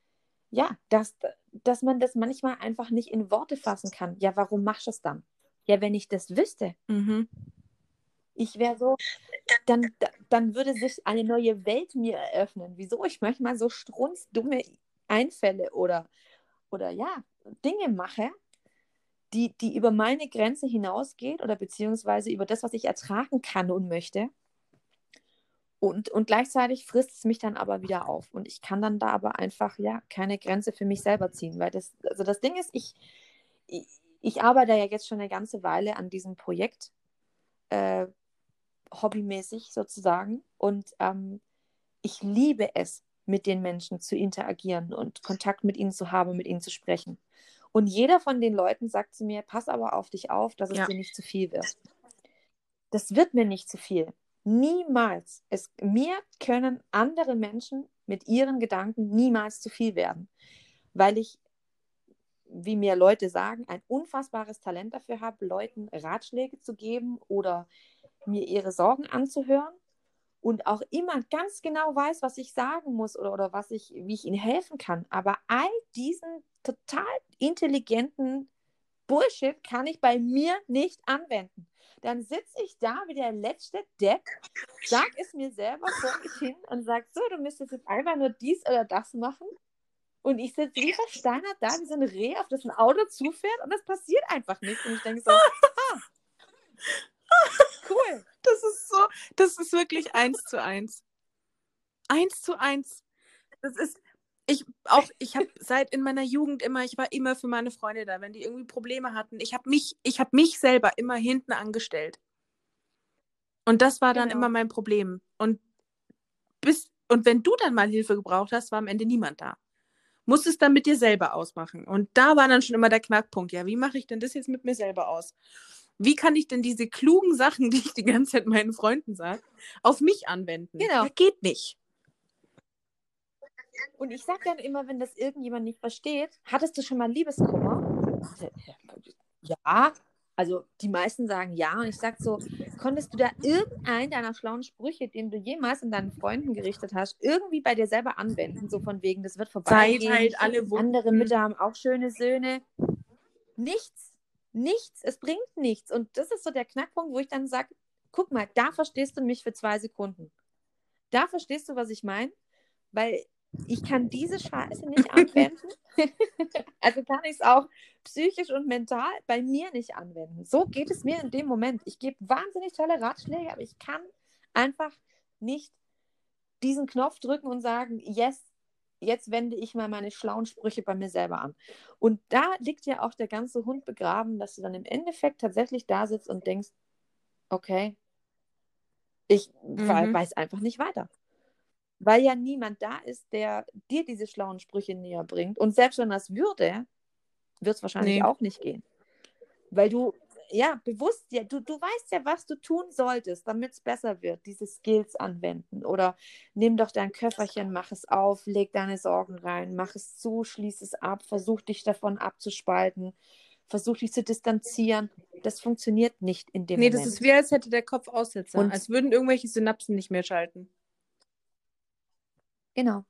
ja, dass, dass man das manchmal einfach nicht in Worte fassen kann. Ja, warum machst du es dann? Ja, wenn ich das wüsste, Mhm. ich wäre so, dann, da- dann würde sich eine neue Welt mir eröffnen. Wieso ich manchmal so strunzdumme Einfälle oder, oder ja, Dinge mache, die, die über meine Grenze hinausgeht oder beziehungsweise über das, was ich ertragen kann und möchte. Und, und gleichzeitig frisst es mich dann aber wieder auf. Und ich kann dann da aber einfach, ja, keine Grenze für mich selber ziehen. Weil das, also das Ding ist, ich, ich, ich arbeite ja jetzt schon eine ganze Weile an diesem Projekt, äh, hobbymäßig sozusagen. Und ähm, ich liebe es, mit den Menschen zu interagieren und Kontakt mit ihnen zu haben, mit ihnen zu sprechen. Und jeder von den Leuten sagt zu mir, pass aber auf dich auf, dass es Ja. dir nicht zu viel wird. Das wird mir nicht zu viel. Niemals. Es, mir können andere Menschen mit ihren Gedanken niemals zu viel werden, weil ich, wie mir Leute sagen, ein unfassbares Talent dafür habe, Leuten Ratschläge zu geben oder mir ihre Sorgen anzuhören und auch immer ganz genau weiß, was ich sagen muss oder, oder was ich, wie ich ihnen helfen kann. Aber all diesen total intelligenten Bullshit kann ich bei mir nicht anwenden. Dann sitze ich da wie der letzte Depp, sag es mir selber vor mich hin und sag so, du müsstest jetzt einfach nur dies oder das machen. Und ich sitze wie versteinert da, wie so ein Reh, auf das ein Auto zufährt und das passiert einfach nicht. Und ich denke so, (laughs) cool. Das ist so, das ist wirklich eins zu eins. Eins zu eins. Das ist, ich auch, ich habe seit in meiner Jugend immer, ich war immer für meine Freunde da, wenn die irgendwie Probleme hatten. Ich habe mich, ich habe mich selber immer hinten angestellt. Und das war dann Genau. immer mein Problem. Und bis, und wenn du dann mal Hilfe gebraucht hast, war am Ende niemand da. Musst es dann mit dir selber ausmachen. Und da war dann schon immer der Knackpunkt. Ja, wie mache ich denn das jetzt mit mir selber aus? Wie kann ich denn diese klugen Sachen, (laughs) die ich die ganze Zeit meinen Freunden sage, auf mich anwenden? Genau. Ja, geht nicht. Und ich sage dann immer, wenn das irgendjemand nicht versteht, hattest du schon mal Liebeskummer? Ja, Also die meisten sagen ja. Und ich sage so, konntest du da irgendeinen deiner schlauen Sprüche, den du jemals in deinen Freunden gerichtet hast, irgendwie bei dir selber anwenden? So von wegen, das wird vorbei. Zeit halt alle Wunden. Andere Mütter haben auch schöne Söhne. Nichts. Nichts. Es bringt nichts. Und das ist so der Knackpunkt, wo ich dann sage, guck mal, da verstehst du mich für zwei Sekunden. Da verstehst du, was ich meine? Weil ich kann diese Scheiße nicht (laughs) anwenden. also kann ich es auch psychisch und mental bei mir nicht anwenden. So geht es mir in dem Moment. Ich gebe wahnsinnig tolle Ratschläge, aber ich kann einfach nicht diesen Knopf drücken und sagen, yes, jetzt wende ich mal meine schlauen Sprüche bei mir selber an. Und da liegt ja auch der ganze Hund begraben, dass du dann im Endeffekt tatsächlich da sitzt und denkst, okay, ich mhm. weiß einfach nicht weiter weil ja niemand da ist, der dir diese schlauen Sprüche näher bringt. Und selbst wenn das würde, wird es wahrscheinlich nee. auch nicht gehen. Weil du, ja, bewusst, ja, du, du weißt ja, was du tun solltest, damit es besser wird, diese Skills anwenden. Oder nimm doch dein Köfferchen, mach es auf, leg deine Sorgen rein, mach es zu, schließ es ab, versuch dich davon abzuspalten, versuch dich zu distanzieren. Das funktioniert nicht in dem nee, Moment. Nee, das ist wie, als hätte der Kopf Aussetzer, Und als würden irgendwelche Synapsen nicht mehr schalten. Genau.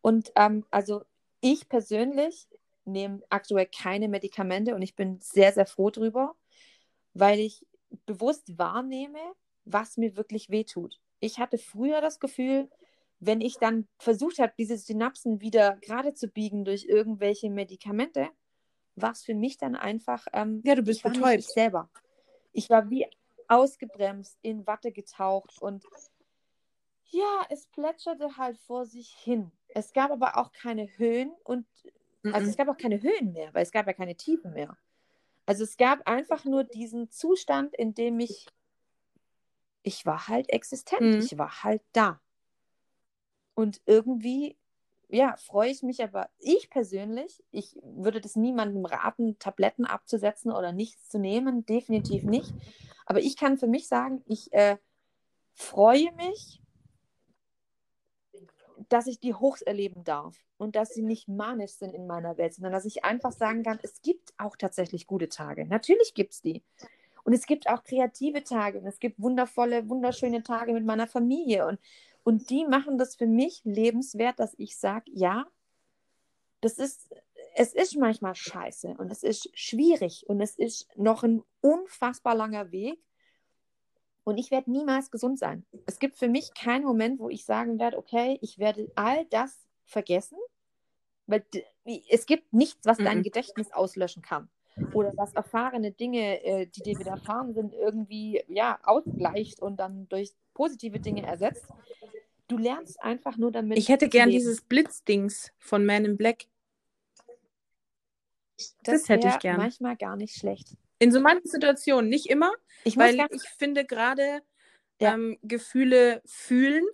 Und ähm, also ich persönlich nehme aktuell keine Medikamente und ich bin sehr, sehr froh drüber, weil ich bewusst wahrnehme, was mir wirklich wehtut. Ich hatte früher das Gefühl, wenn ich dann versucht habe, diese Synapsen wieder gerade zu biegen durch irgendwelche Medikamente, war es für mich dann einfach, ähm, ja, du bist ich betäubt. Ich selber. Ich war wie ausgebremst, in Watte getaucht und ja, es plätscherte halt vor sich hin. Es gab aber auch keine Höhen und also es gab auch keine Höhen mehr, weil es gab ja keine Tiefen mehr. Also es gab einfach nur diesen Zustand, in dem ich ich war halt existent, mhm. ich war halt da. Und irgendwie ja, freue ich mich aber, ich persönlich, ich würde das niemandem raten, Tabletten abzusetzen oder nichts zu nehmen, definitiv nicht. Aber ich kann für mich sagen, ich äh, freue mich dass ich die Hochs erleben darf und dass sie nicht manisch sind in meiner Welt, sondern dass ich einfach sagen kann, es gibt auch tatsächlich gute Tage. Natürlich gibt es die. Und es gibt auch kreative Tage und es gibt wundervolle, wunderschöne Tage mit meiner Familie. Und, und die machen das für mich lebenswert, dass ich sage, ja, das ist, es ist manchmal scheiße und es ist schwierig und es ist noch ein unfassbar langer Weg. Und ich werde niemals gesund sein. Es gibt für mich keinen Moment, wo ich sagen werde, okay, ich werde all das vergessen, weil es gibt nichts, was dein mhm. Gedächtnis auslöschen kann. Oder was erfahrene Dinge, äh, die dir widerfahren sind, irgendwie ja, ausgleicht und dann durch positive Dinge ersetzt. Du lernst einfach nur damit. Ich hätte gern leben. dieses Blitzdings von Man in Black. Das, das hätte ich gern. Manchmal gar nicht schlecht. In so manchen Situationen, nicht immer, ich weil ich finde gerade ja. ähm, Gefühle fühlen,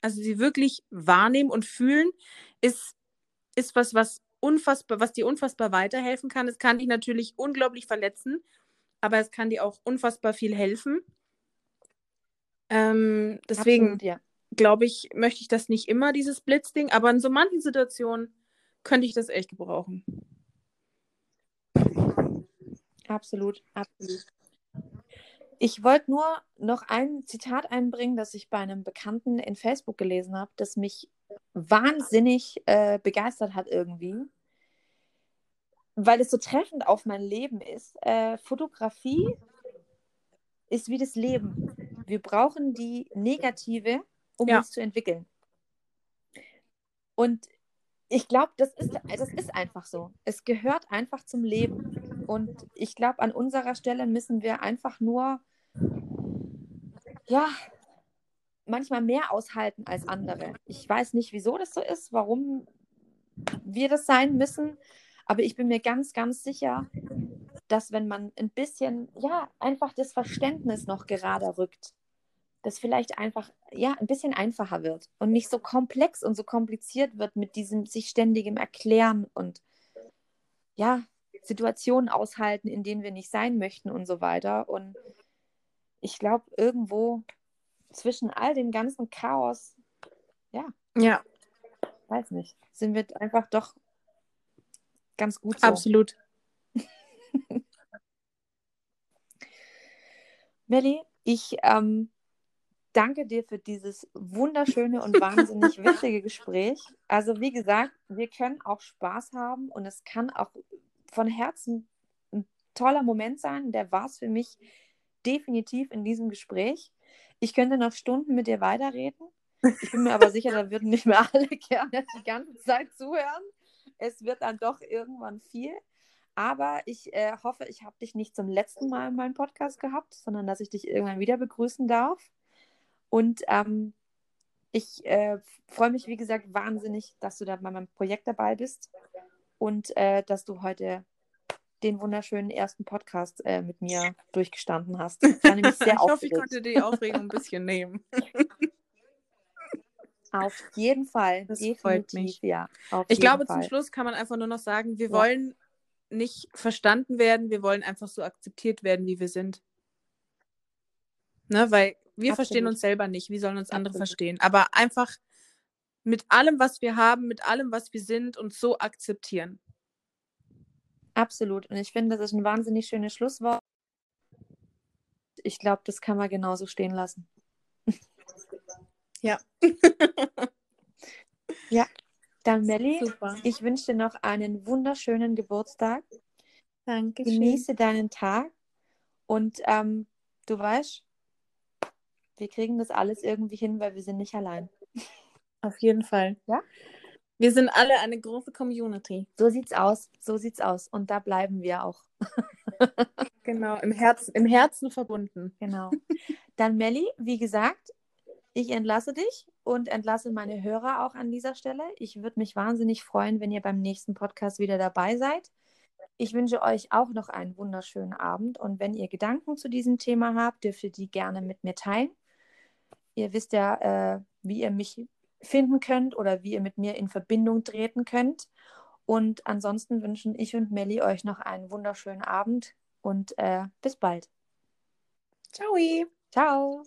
also sie wirklich wahrnehmen und fühlen, ist, ist was, was unfassbar, was dir unfassbar weiterhelfen kann. Es kann dich natürlich unglaublich verletzen, aber es kann dir auch unfassbar viel helfen. Ähm, deswegen ja. glaube ich, möchte ich das nicht immer, dieses Blitzding, aber in so manchen Situationen könnte ich das echt gebrauchen. Absolut, absolut. Ich wollte nur noch ein Zitat einbringen, das ich bei einem Bekannten in Facebook gelesen habe, das mich wahnsinnig äh, begeistert hat irgendwie, weil es so treffend auf mein Leben ist. Äh, Fotografie ist wie das Leben. Wir brauchen die Negative, um ja. uns zu entwickeln. Und ich glaube, das ist, das ist einfach so. Es gehört einfach zum Leben. Und ich glaube, an unserer Stelle müssen wir einfach nur, ja, manchmal mehr aushalten als andere. Ich weiß nicht, wieso das so ist, warum wir das sein müssen, aber ich bin mir ganz, ganz sicher, dass wenn man ein bisschen, ja, einfach das Verständnis noch gerade rückt, das vielleicht einfach, ja, ein bisschen einfacher wird und nicht so komplex und so kompliziert wird mit diesem sich ständigem Erklären und ja, Situationen aushalten, in denen wir nicht sein möchten und so weiter. Und ich glaube, irgendwo zwischen all dem ganzen Chaos, ja. Ja. Weiß nicht. Sind wir einfach doch ganz gut so. Absolut. (laughs) Melli, ich ähm, danke dir für dieses wunderschöne und wahnsinnig (laughs) wichtige Gespräch. Also wie gesagt, wir können auch Spaß haben und es kann auch von Herzen ein toller Moment sein. Der war es für mich definitiv in diesem Gespräch. Ich könnte noch Stunden mit dir weiterreden. Ich bin mir aber sicher, da würden nicht mehr alle (laughs) gerne die ganze Zeit zuhören. Es wird dann doch irgendwann viel. Aber ich äh, hoffe, ich habe dich nicht zum letzten Mal in meinem Podcast gehabt, sondern dass ich dich irgendwann wieder begrüßen darf. Und ähm, ich äh, freue mich, wie gesagt, wahnsinnig, dass du da bei meinem Projekt dabei bist und äh, dass du heute den wunderschönen ersten Podcast äh, mit mir durchgestanden hast. Ich, war nämlich sehr (laughs) ich hoffe, ich konnte die Aufregung ein bisschen nehmen. (laughs) Auf jeden Fall. Das definitiv, freut mich. Ja, Ich glaube, Fall. zum Schluss kann man einfach nur noch sagen, wir Ja. wollen nicht verstanden werden, wir wollen einfach so akzeptiert werden, wie wir sind. Ne, weil wir verstehen Absolut. uns selber nicht, wie sollen uns andere Absolut. verstehen? Aber einfach mit allem, was wir haben, mit allem, was wir sind, uns so akzeptieren. Absolut. Und ich finde, das ist ein wahnsinnig schönes Schlusswort. Ich glaube, das kann man genauso stehen lassen. (laughs) Ja. Dann, Melli, Super. ich wünsche dir noch einen wunderschönen Geburtstag. Danke. Genieße deinen Tag. Und ähm, du weißt, wir kriegen das alles irgendwie hin, weil wir sind nicht allein. (laughs) Auf jeden Fall. Ja? Wir sind alle eine große Community. So sieht's aus. So sieht's aus. Und da bleiben wir auch. (laughs) Genau, im Herzen, im Herzen verbunden. Genau. Dann, Melli, wie gesagt, ich entlasse dich und entlasse meine Hörer auch an dieser Stelle. Ich würde mich wahnsinnig freuen, wenn ihr beim nächsten Podcast wieder dabei seid. Ich wünsche euch auch noch einen wunderschönen Abend und wenn ihr Gedanken zu diesem Thema habt, dürft ihr die gerne mit mir teilen. Ihr wisst ja, äh, wie ihr mich finden könnt oder wie ihr mit mir in Verbindung treten könnt. Und ansonsten wünschen ich und Melli euch noch einen wunderschönen Abend und äh, bis bald. Ciao. Ciao.